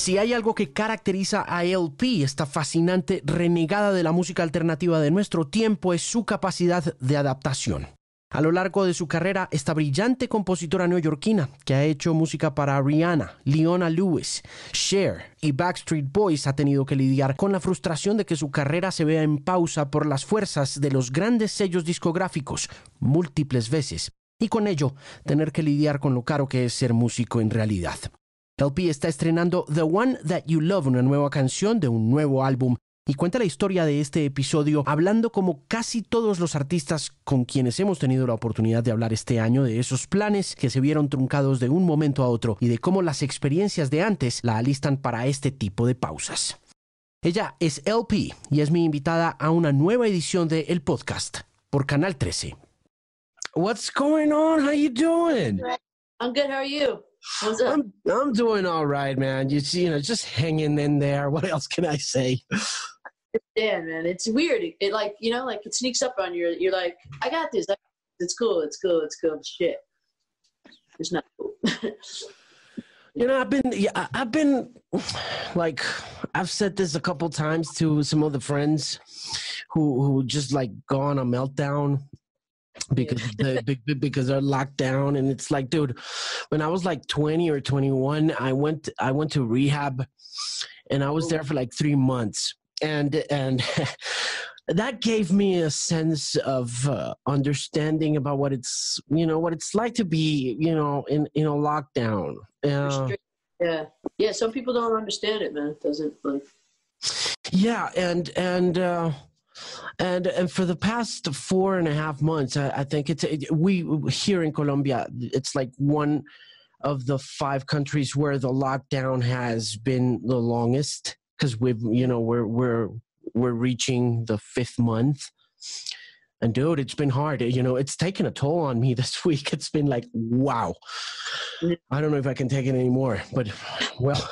Si hay algo que caracteriza a LP, esta fascinante renegada de la música alternativa de nuestro tiempo, es su capacidad de adaptación. A lo largo de su carrera, esta brillante compositora neoyorquina, que ha hecho música para Rihanna, Leona Lewis, Cher y Backstreet Boys, ha tenido que lidiar con la frustración de que su carrera se vea en pausa por las fuerzas de los grandes sellos discográficos múltiples veces, y con ello tener que lidiar con lo caro que es ser músico en realidad. LP está estrenando The One That You Love, una nueva canción de un nuevo álbum, y cuenta la historia de este episodio hablando como casi todos los artistas con quienes hemos tenido la oportunidad de hablar este año de esos planes que se vieron truncados de un momento a otro y de cómo las experiencias de antes la alistan para este tipo de pausas. Ella es LP y es mi invitada a una nueva edición de El Podcast por Canal 13. What's going on? How you doing? I'm good. How are you? What's up? I'm I'm doing all right, man. You see, you know, just hanging in there. What else can I say? Yeah, man. It's weird. It, it, like you know, like it sneaks up on you. You're like, I got this. It's cool. It's cool. It's cool. Shit. It's not cool. You know, I've been, yeah, I've been, like, I've said this a couple times to some other friends, who who just like go on a meltdown because the, be- be- because they're locked down, and it's like, dude, when I was like twenty or twenty one, I went I went to rehab, and I was there for like three months, and and. That gave me a sense of uh, understanding about what it's, you know, what it's like to be, you know, in in a lockdown. Uh, yeah, yeah. Some people don't understand it, man. It doesn't like. Yeah, and and uh, and and for the past four and a half months, I, I think it's it, we here in Colombia. It's like one of the five countries where the lockdown has been the longest because we've you know we're we're we're reaching the fifth month. And dude, it's been hard. You know, it's taken a toll on me this week. It's been like, wow. Mm. I don't know if I can take it anymore, but well,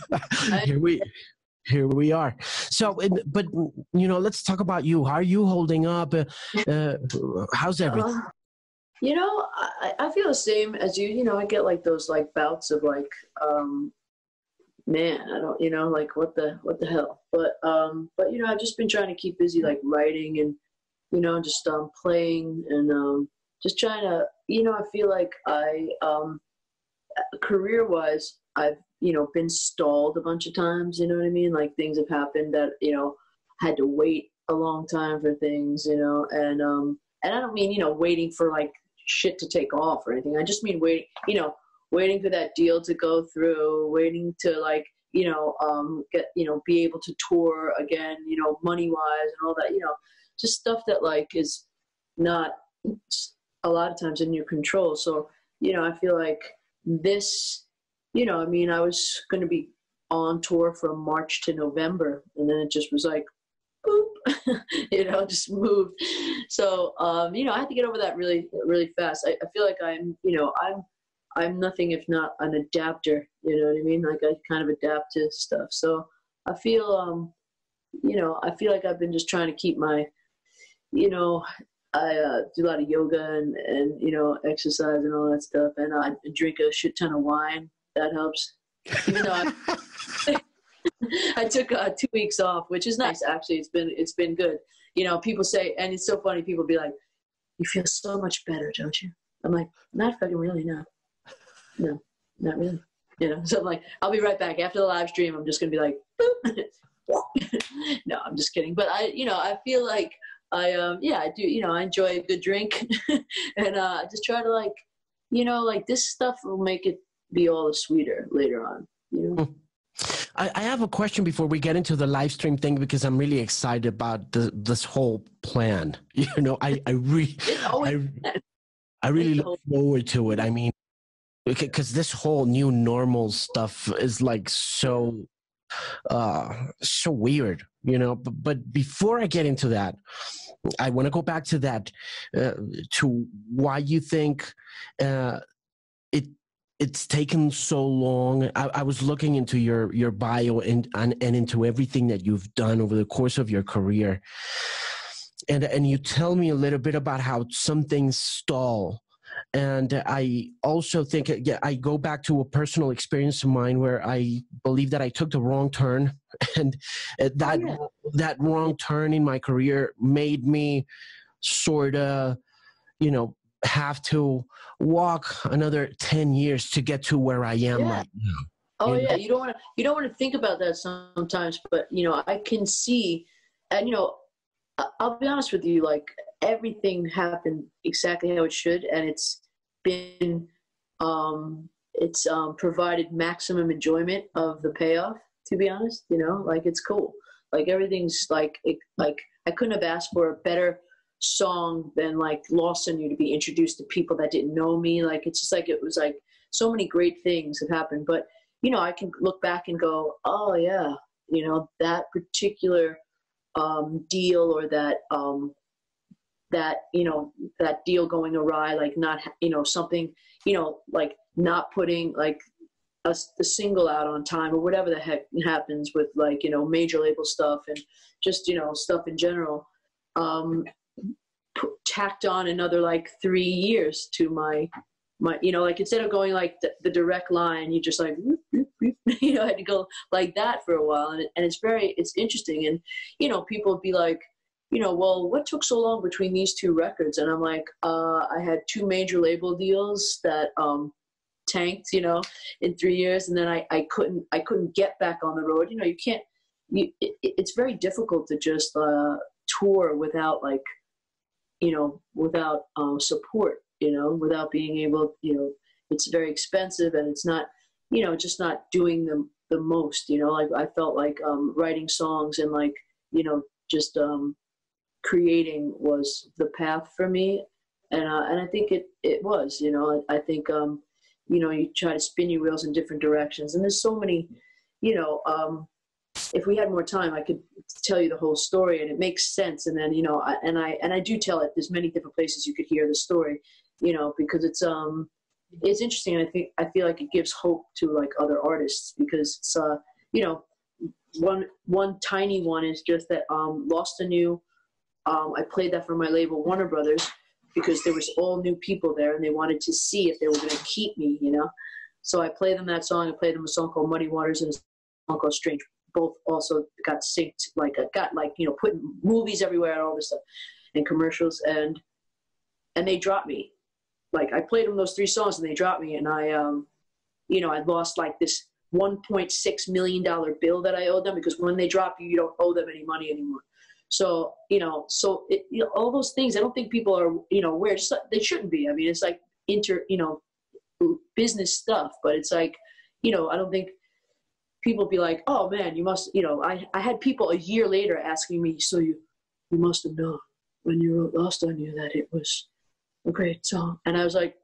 here we here we are. So, but you know, let's talk about you. How are you holding up? Uh, uh, how's everything? Uh, you know, I, I feel the same as you. You know, I get like those like bouts of like, um, man, I don't, you know, like what the what the hell. But um, but you know, I've just been trying to keep busy, like writing and you know, just um, playing and um, just trying to. You know, I feel like I um, career wise, I've you know been stalled a bunch of times. You know what I mean? Like things have happened that you know had to wait a long time for things. You know, and um, and I don't mean you know waiting for like shit to take off or anything. I just mean waiting. You know, waiting for that deal to go through, waiting to like you know um, get you know be able to tour again. You know, money wise and all that. You know, just stuff that like is not a lot of times in your control. So you know, I feel like this, you know, I mean, I was going to be on tour from March to November, and then it just was like, boop, you know, just moved. So, um, you know, I had to get over that really, really fast. I, I feel like I'm, you know, I'm, I'm nothing if not an adapter. You know what I mean? Like I kind of adapt to stuff. So I feel, um, you know, I feel like I've been just trying to keep my, you know, I uh, do a lot of yoga and, and you know exercise and all that stuff, and I drink a shit ton of wine. That helps. Even though I, I took uh, two weeks off, which is nice actually. It's been it's been good. You know, people say, and it's so funny. People be like, "You feel so much better, don't you?" I'm like, "Not fucking really, no, no, not really." You know, so I'm like, I'll be right back after the live stream. I'm just gonna be like, no, I'm just kidding. But I, you know, I feel like I um yeah, I do, you know, I enjoy a good drink and uh I just try to like you know, like this stuff will make it be all the sweeter later on. You know? I, I have a question before we get into the live stream thing because I'm really excited about the, this whole plan. You know, I I really I, I really look forward to it. I mean, because this whole new normal stuff is like so uh so weird you know but, but before i get into that i want to go back to that uh, to why you think uh it it's taken so long. I, I was looking into your your bio and, and and into everything that you've done over the course of your career. And and you tell me a little bit about how some things stall. And I also think yeah, I go back to a personal experience of mine where I believe that I took the wrong turn, and uh, that oh, yeah. that wrong turn in my career made me sort of, you know, have to walk another ten years to get to where I am yeah. right now. Oh yeah, you don't want to you don't want to think about that sometimes, but you know I can see, and you know, I'll be honest with you, like everything happened exactly how it should, and it's been um, it's um, provided maximum enjoyment of the payoff. To be honest, you know, like it's cool. Like everything's like it, like I couldn't have asked for a better song than like Lost on You to be introduced to people that didn't know me. Like it's just like it was like so many great things have happened, but you know, I can look back and go, oh yeah, you know, that particular um, deal or that um, that you know that deal going awry, like not you know something, you know, like not putting like a, a single out on time or whatever the heck happens with like you know major label stuff and just you know stuff in general. Um, tacked on another like three years to my my you know like instead of going like the, the direct line you just like whoop, whoop, whoop, you know I had to go like that for a while. And, and it's very it's interesting. And you know people be like you know well what took so long between these two records? And i'm like uh, i had two major label deals that um, tanked you know in three years and then I, I couldn't i couldn't get back on the road. You know you can't you, it, it's very difficult to just uh, tour without like you know without um, support you know, without being able, you know, it's very expensive and it's not, you know, just not doing the, the most, you know, like I felt like um, writing songs and like, you know, just um, creating was the path for me. And, uh, and I think it, it was, you know, I, I think, um, you know, you try to spin your wheels in different directions and there's so many, you know, um, if we had more time, I could tell you the whole story, and it makes sense. And then, you know, I, and I and I do tell it. There's many different places you could hear the story, you know, because it's um it's interesting. I think I feel like it gives hope to like other artists because it's uh you know one one tiny one is just that um Lost on You. Um, I played that for my label Warner Brothers because there was all new people there and they wanted to see if they were going to keep me, you know. So I played them that song. I played them a song called Muddy Waters and a song called Strange. Both also got synced, like I got like you know put movies everywhere and all this stuff, and commercials, and and they dropped me. Like I played them those three songs and they dropped me and I um you know I lost like this 1.6 million dollar bill that I owed them because when they drop you you don't owe them any money anymore. So you know so it, you know, all those things I don't think people are you know aware. They shouldn't be. I mean it's like inter you know business stuff but it's like you know I don't think people be like oh man you must you know I, I had people a year later asking me so you you must have known when you wrote lost on you that it was a great song. And I was like,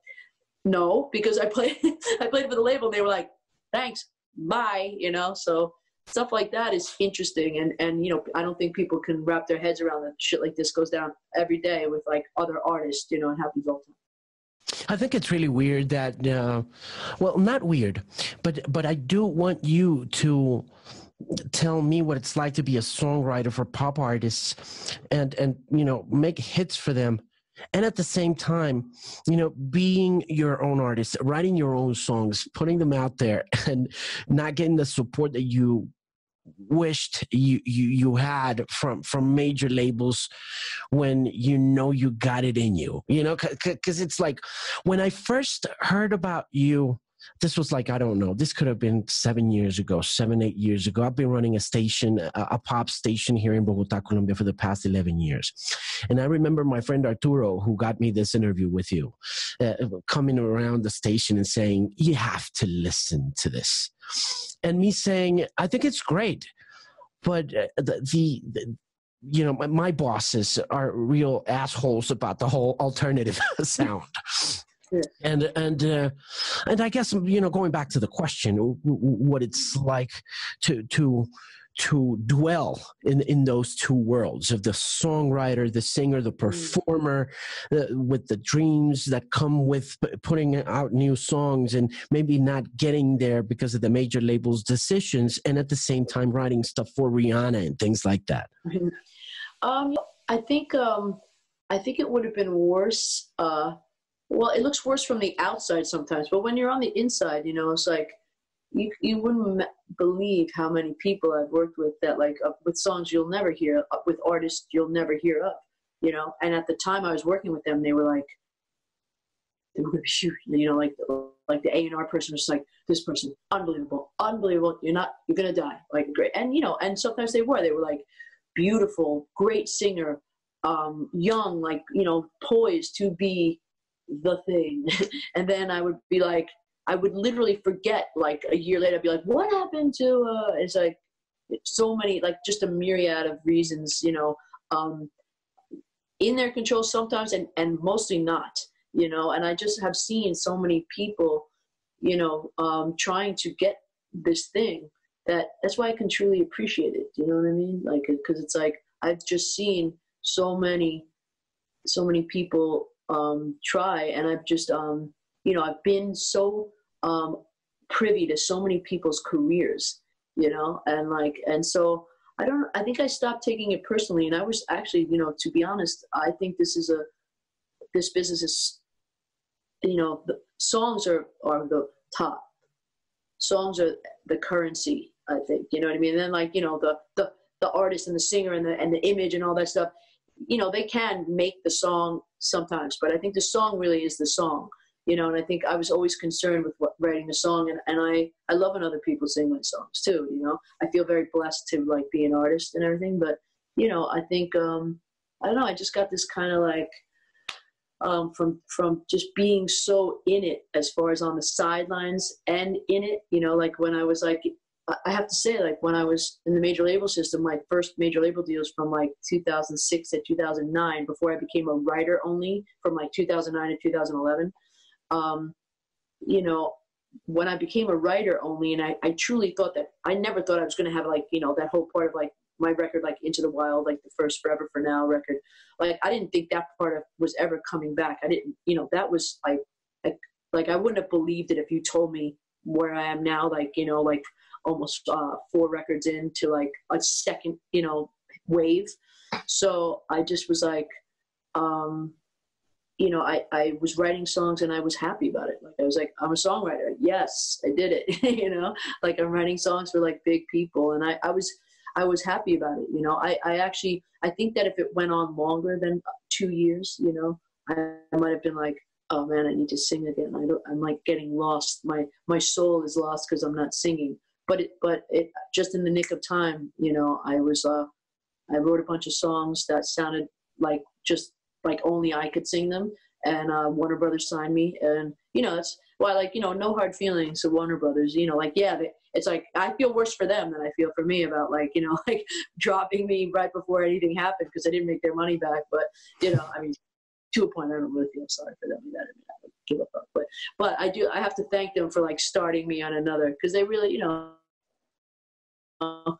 no, because I played I played for the label and they were like, thanks, bye, you know. So stuff like that is interesting and and you know, I don't think people can wrap their heads around that shit like this goes down every day with like other artists, you know, and happens all the time. I think it's really weird that, uh, well, not weird, but but I do want you to tell me what it's like to be a songwriter for pop artists, and and you know make hits for them. And at the same time you know being your own artist writing your own songs putting them out there and not getting the support that you wished you you you had from from major labels when you know you got it in you you know? Because it's like when i first heard about you this was like i don't know this could have been seven years ago seven eight years ago. I've been running a station a, a, pop station here in bogota colombia for the past 11 years. And i remember my friend arturo who got me this interview with you uh, coming around the station and saying you have to listen to this. And me saying i think it's great but uh, the, the, the you know, my, my, bosses are real assholes about the whole alternative sound and and uh, and I guess you know going back to the question, what it's like to to to dwell in in those two worlds of the songwriter, the singer, the mm. performer, uh, with the dreams that come with putting out new songs and maybe not getting there because of the major labels' decisions, and at the same time writing stuff for Rihanna and things like that. Um, I think um, I think it would have been worse. Uh, well, it looks worse from the outside sometimes, but when you're on the inside, you know, it's like you you wouldn't believe how many people I've worked with that like uh, with songs you'll never hear, uh, with artists you'll never hear of, you know. And at the time I was working with them, they were like, they were shoot, you know, like like the A and R person was like, this person, unbelievable, unbelievable. You're not, you're gonna die, like great. And you know, and sometimes they were, they were like beautiful, great singer, um, young, like you know, poised to be the thing. and then I would be like, I would literally forget like a year later, I'd be like, what happened to, uh, it's like so many, like just a myriad of reasons, you know, um, in their control sometimes and, and mostly not, you know, and I just have seen so many people, you know, um, trying to get this thing that that's why I can truly appreciate it. You know what I mean? Like, cause it's like, I've just seen so many, so many people um, try. And I've just, um, you know, I've been so um, privy to so many people's careers, you know, and like, and so I don't, I think I stopped taking it personally. And I was actually, you know, to be honest, I think this is a, this business is, you know, the songs are, are the top. Songs are the currency, I think, you know what I mean? And then like, you know, the, the, the artist and the singer and the, and the image and all that stuff, you know, they can make the song sometimes, but I think the song really is the song, you know. And I think I was always concerned with what, writing the song, and, and I I love when other people sing my songs too. You know, I feel very blessed to like be an artist and everything. But you know, I think um, I don't know. I just got this kind of like um, from from just being so in it as far as on the sidelines and in it. You know, like when I was like I have to say, like when I was in the major label system, my first major label deals from like 2006 to 2009, before I became a writer only from like 2009 to 2011. Um, you know, when I became a writer only, and I, I truly thought that I never thought I was going to have like, you know, that whole part of like my record, like Into the Wild, like the first Forever for Now record. Like, I didn't think that part of was ever coming back. I didn't, you know, that was like, like, like I wouldn't have believed it if you told me where I am now, like, you know, like almost uh, four records into like a second, you know, wave. So I just was like, um, you know, I, I was writing songs and I was happy about it. Like I was like, I'm a songwriter. Yes, I did it. you know, like I'm writing songs for like big people, and I, I was I was happy about it. You know, I, I actually I think that if it went on longer than two years, you know, I, I might have been like, oh man, I need to sing again. I don't, I'm like getting lost. My my soul is lost because I'm not singing but it, but it just in the nick of time, you know, I was uh, I wrote a bunch of songs that sounded like just like only I could sing them, and uh, Warner Brothers signed me, and you know, it's why like you know, no hard feelings to Warner Brothers, you know, like yeah, they, it's like I feel worse for them than I feel for me about like you know like dropping me right before anything happened because I didn't make their money back, but you know, I mean, to a point, I don't really feel sorry for them. That I mean, give up, but but I do. I have to thank them for like starting me on another because they really, you know,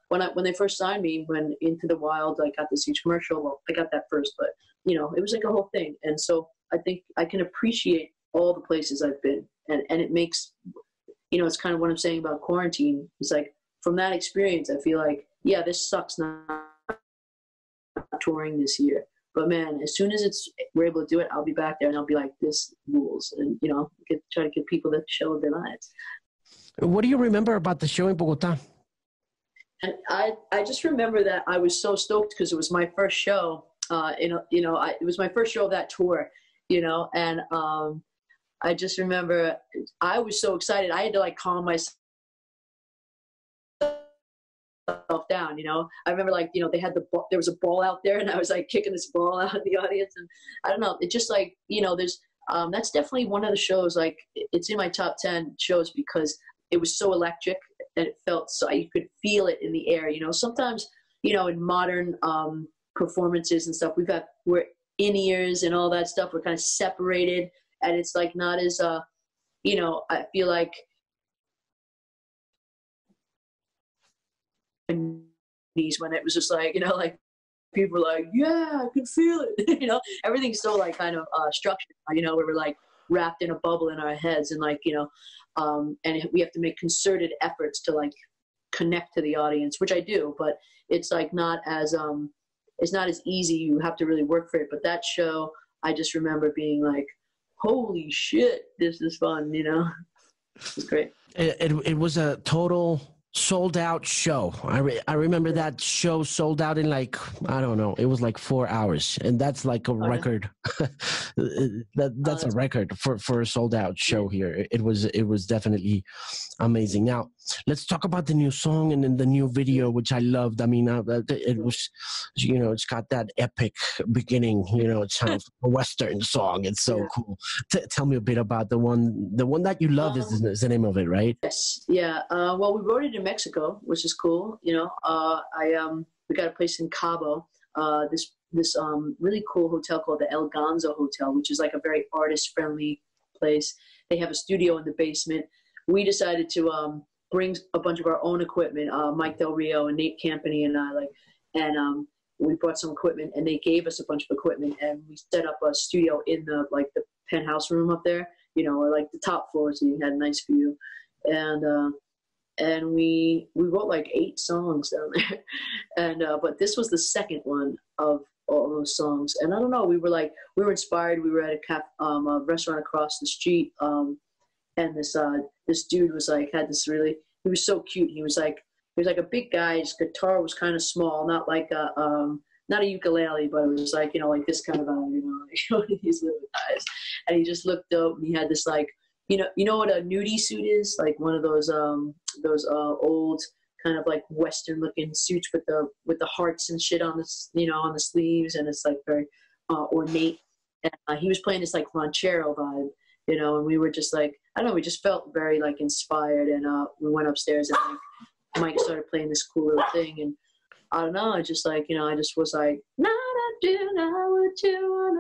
when I when they first signed me, when Into the Wild, I got this huge commercial. Well, I got that first, but you know, it was like a whole thing. And so I think I can appreciate all the places I've been, and and it makes, you know, it's kind of what I'm saying about quarantine. It's like from that experience, I feel like yeah, this sucks not touring this year. But man, as soon as it's we're able to do it, I'll be back there and I'll be like, this rules, and you know, get, try to give people the show of their lives. What do you remember about the show in Bogota? And I, I just remember that I was so stoked because it was my first show. Uh, you know, you know, I, it was my first show of that tour. You know, and um, I just remember I was so excited. I had to like calm myself down. You know, I remember like you know they had the ball, there was a ball out there, and I was like kicking this ball out of the audience, and I don't know. It just like you know, there's um, that's definitely one of the shows. Like it's in my top ten shows because it was so electric and it felt so you could feel it in the air. You know, sometimes you know in modern um, performances and stuff, we've got we're in ears and all that stuff. We're kind of separated, and it's like not as uh, you know. I feel like when it was just like you know like people were like yeah i can feel it you know everything's so like kind of uh structured you know where we're like wrapped in a bubble in our heads and like you know um, and we have to make concerted efforts to like connect to the audience which i do but it's like not as um it's not as easy you have to really work for it but that show i just remember being like holy shit, this is fun, you know? It's great. It, it, it was a total sold out show. I, re- I remember that show sold out in like, I don't know, it was like four hours. And that's like a Oh, yeah. record. that, oh, that's a that's- record for, for a sold out show here. It was, it was definitely amazing. Now, let's talk about the new song and then the new video, which I loved. I mean, uh, it was, you know, it's got that epic beginning, you know, it's kind of a Western song. It's so Yeah. cool. T- tell me a bit about the one, the one that you love is, Um, is the name of it, right? Yes, yeah. Uh, well, we wrote it in Mexico, which is cool. You know, uh, I um, we got a place in Cabo. Uh, this this um, really cool hotel called the El Ganzo Hotel, which is like a very artist friendly place. They have a studio in the basement. We decided to um, bring a bunch of our own equipment. Uh, Mike Del Rio and Nate Campany and I like, and um, we brought some equipment, and they gave us a bunch of equipment, and we set up a studio in the like the penthouse room up there. You know, or like the top floor, so you had a nice view and uh, and we we wrote like eight songs down there, and uh, but this was the second one of all those songs, and I don't know, we were like we were inspired. We were at a cap, um, a restaurant across the street, um, and this uh, this dude was like had this really he was so cute. He was like he was like a big guy. His guitar was kind of small, not like a um, not a ukulele, but it was like you know like this kind of a you know like these little guys, and he just looked up and he had this like you know you know what a nudie suit is like one of those um those uh old kind of like western looking suits with the with the hearts and shit on the you know on the sleeves and it's like very uh, ornate and uh, he was playing this like ranchero vibe you know and we were just like i don't know we just felt very like inspired and uh we went upstairs and like mike started playing this cool little thing and i don't know i just like you know i just was like nah, I do not what you want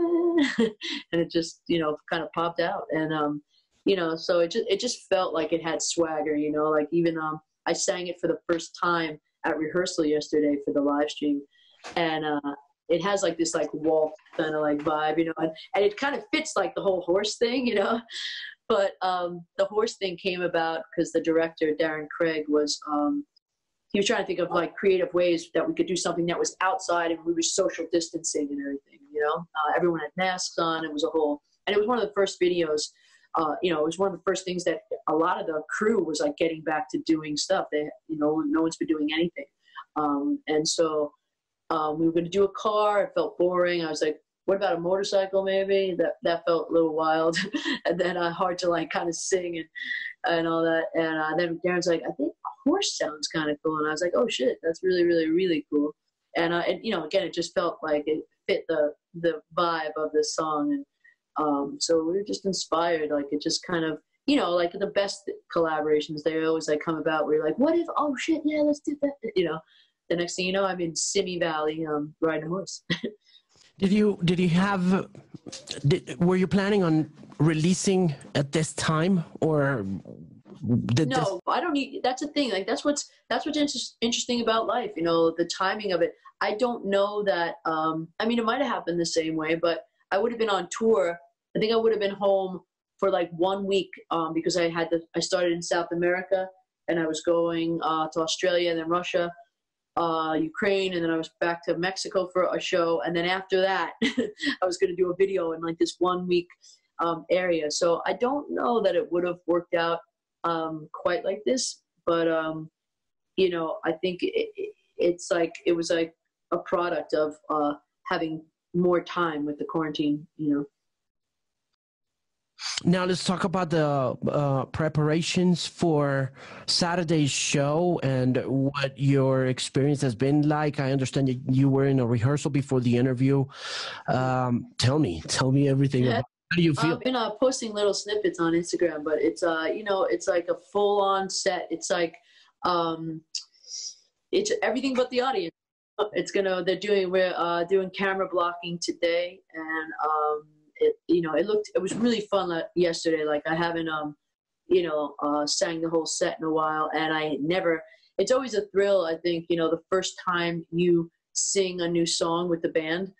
and it just you know kind of popped out and um you know so it just it just felt like it had swagger you know like even um i sang it for the first time at rehearsal yesterday for the live stream and uh it has like this like waltz kind of like vibe you know and, and it kind of fits like the whole horse thing you know but um the horse thing came about because the director darren craig was um he was trying to think of like creative ways that we could do something that was outside and we were social distancing and everything you know uh, everyone had masks on it was a whole and it was one of the first videos uh, you know, it was one of the first things that a lot of the crew was like getting back to doing stuff. They, you know, no one's been doing anything. Um, and so um, we were going to do a car. It felt boring. I was like, what about a motorcycle maybe? That that felt a little wild. and then uh, hard to like kind of sing and, and all that. And uh, then Darren's like, I think a horse sounds kind of cool. And I was like, oh shit, that's really, really, really cool. And, uh, and you know, again, it just felt like it fit the, the vibe of the song. And, um, so we were just inspired. Like it just kind of, you know, like the best collaborations, they always like come about where you're like, what if, oh shit, yeah, let's do that. You know, the next thing you know, I'm in Simi Valley, um, riding a horse. Did you did you have did, were you planning on releasing at this time or did this no, I don't need. That's the thing. Like that's what's that's what's inter- interesting about life. You know, the timing of it. I don't know that. Um, I mean, it might have happened the same way, but I would have been on tour. I think I would have been home for like one week um, because I had the. I started in South America and I was going uh, to Australia and then Russia, uh, Ukraine, and then I was back to Mexico for a show. And then after that, I was going to do a video in like this one week um, area. So I don't know that it would have worked out um, quite like this, but um, you know, I think it, it, it's like it was like a product of uh, having more time with the quarantine. You know. Now let's talk about the uh, preparations for Saturday's show and what your experience has been like. I understand that you were in a rehearsal before the interview. Um, tell me, tell me everything. Yeah. About, how do you feel? I've been uh, posting little snippets on Instagram, but it's uh, you know, it's like a full-on set. It's like, um, it's everything but the audience. It's gonna. They're doing. We're uh, doing camera blocking today, and um, it. You know, it looked. It was really fun like, yesterday. Like I haven't um, you know, uh, sang the whole set in a while, and I never. It's always a thrill. I think you know the first time you sing a new song with the band.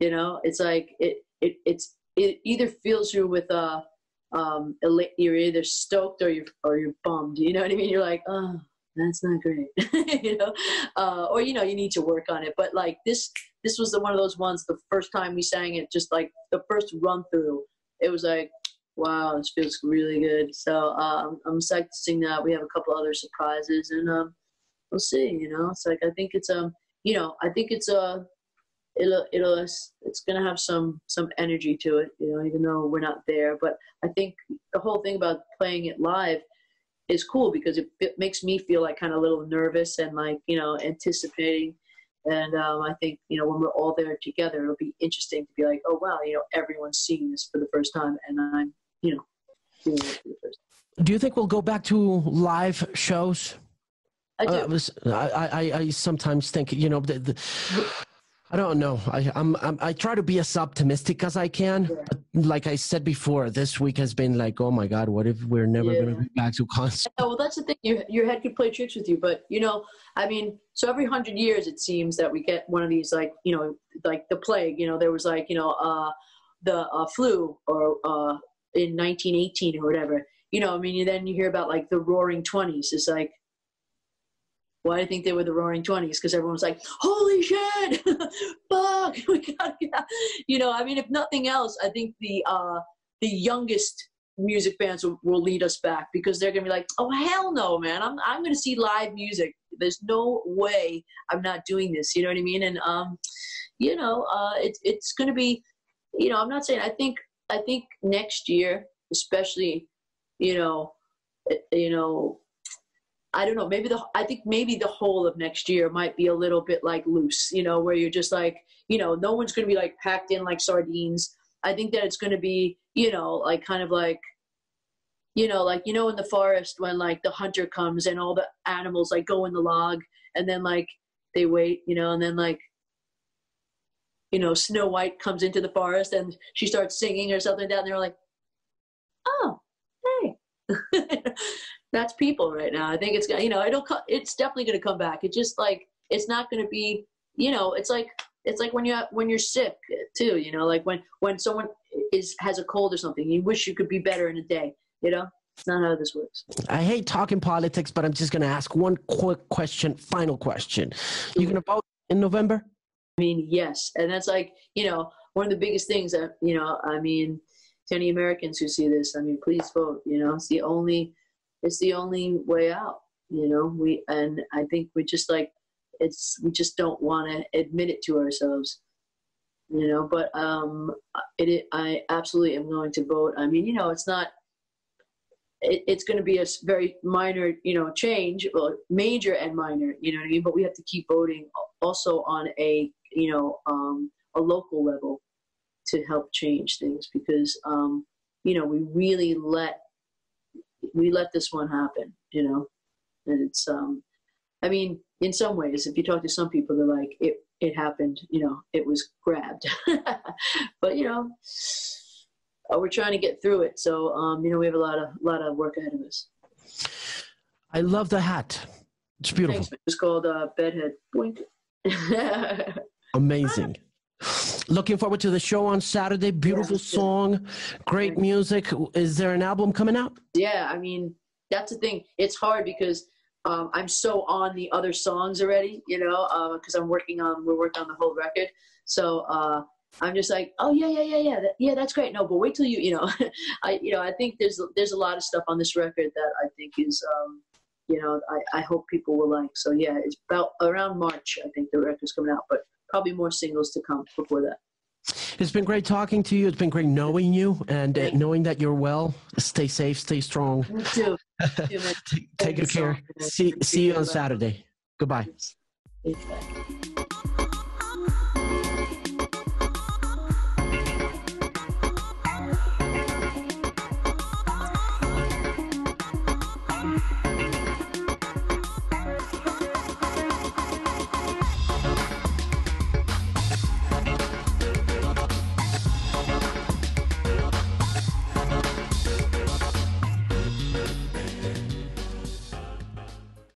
You know, it's like it. It it's it either fills you with a um you're either stoked or you're or you're bummed you know what i mean you're like oh that's not great you know uh, or you know you need to work on it but like this this was the one of those ones the first time we sang it just like the first run through it was like wow, this feels really good. So um, I'm psyched to sing that. We have a couple other surprises, and um, we'll see. You know, it's like I think it's um, you know, I think it's a. Uh, it'll it'll it's gonna have some some energy to it you know even though we're not there but i think the whole thing about playing it live is cool because it, it makes me feel like kind of a little nervous and like you know anticipating and um, I think you know when we're all there together, it'll be interesting to be like, oh wow, you know, everyone's seeing this for the first time, and I'm you know doing it for the first time. Do you think we'll go back to live shows? I do. Uh, was, I, I, I sometimes think you know the, the I don't know. I, I'm, I'm, i try to be as optimistic as I can. Yeah. But like I said before, this week has been like, oh my God, what if we're never yeah. going to be back to concert? Yeah, well, that's the thing. Your, your head could play tricks with you. But, you know, I mean, so every hundred years it seems that we get one of these, like, you know, like the plague, you know, there was like, you know, uh, the uh, flu or uh, in 1918 or whatever. You know, I mean, then you hear about like the roaring 20s. It's like, why do you think they were the Roaring Twenties? Because everyone was like, "Holy shit, fuck, we got You know, I mean, if nothing else, I think the uh, the youngest music fans will, will lead us back because they're gonna be like, "Oh hell no, man! I'm I'm gonna see live music. There's no way I'm not doing this." You know what I mean? And um, you know, uh, it's it's gonna be, you know, I'm not saying. I think I think next year, especially, you know, you know I don't know, maybe the I think maybe the whole of next year might be a little bit like loose, you know, where you're just like, you know, no one's going to be like packed in like sardines. I think that it's going to be, you know, like kind of like you know, like you know in the forest when like the hunter comes and all the animals like go in the log and then like they wait, you know, and then like you know, Snow White comes into the forest and she starts singing or something down there like, "Oh, hey." that's people right now. I think it's you know it'll it's definitely going to come back. It's just like it's not going to be you know it's like it's like when you when you're sick too. You know like when when someone is has a cold or something, you wish you could be better in a day. You know. It's not how this works. I hate talking politics, but I'm just going to ask one quick question, final question. You going to vote in November? I mean, yes. And that's like, you know, one of the biggest things that, you know, I mean, to any Americans who see this, I mean, please vote. You know, it's the only it's the only way out you know? We and i think we just like it's we just don't want to admit it to ourselves you know? But um it, it i absolutely am going to vote. I mean you know it's not it, it's going to be a very minor you know change well major and minor you know what i mean? But we have to keep voting also on a you know um a local level to help change things because um you know we really let we let this one happen, you know. And it's um I mean, in some ways, if you talk to some people, they're like, it it happened, you know, it was grabbed. but you know, uh, we're trying to get through it. So um, you know, we have a lot of lot of work ahead of us. I love the hat. It's beautiful. Thanks. It's called uh, Bedhead. Boink. Amazing. Looking forward to the show on Saturday. Beautiful song, great music. Is there an album coming out? Yeah, I mean, that's the thing. It's hard because um, I'm so on the other songs already, you know, because uh, I'm working on, we're working on the whole record. So uh, I'm just like, oh yeah, yeah, yeah, yeah, that, yeah, that's great. No, but wait till you, you know, I, you know, I think there's there's a lot of stuff on this record that I think is, um, you know, I, I hope people will like. So yeah, it's about around March. I think the record's coming out, but probably more singles to come before that. It's been great talking to you. It's been great knowing you and uh, knowing that you're well. Stay safe, stay strong. You too. take, take good care. See, see you on Saturday. Goodbye.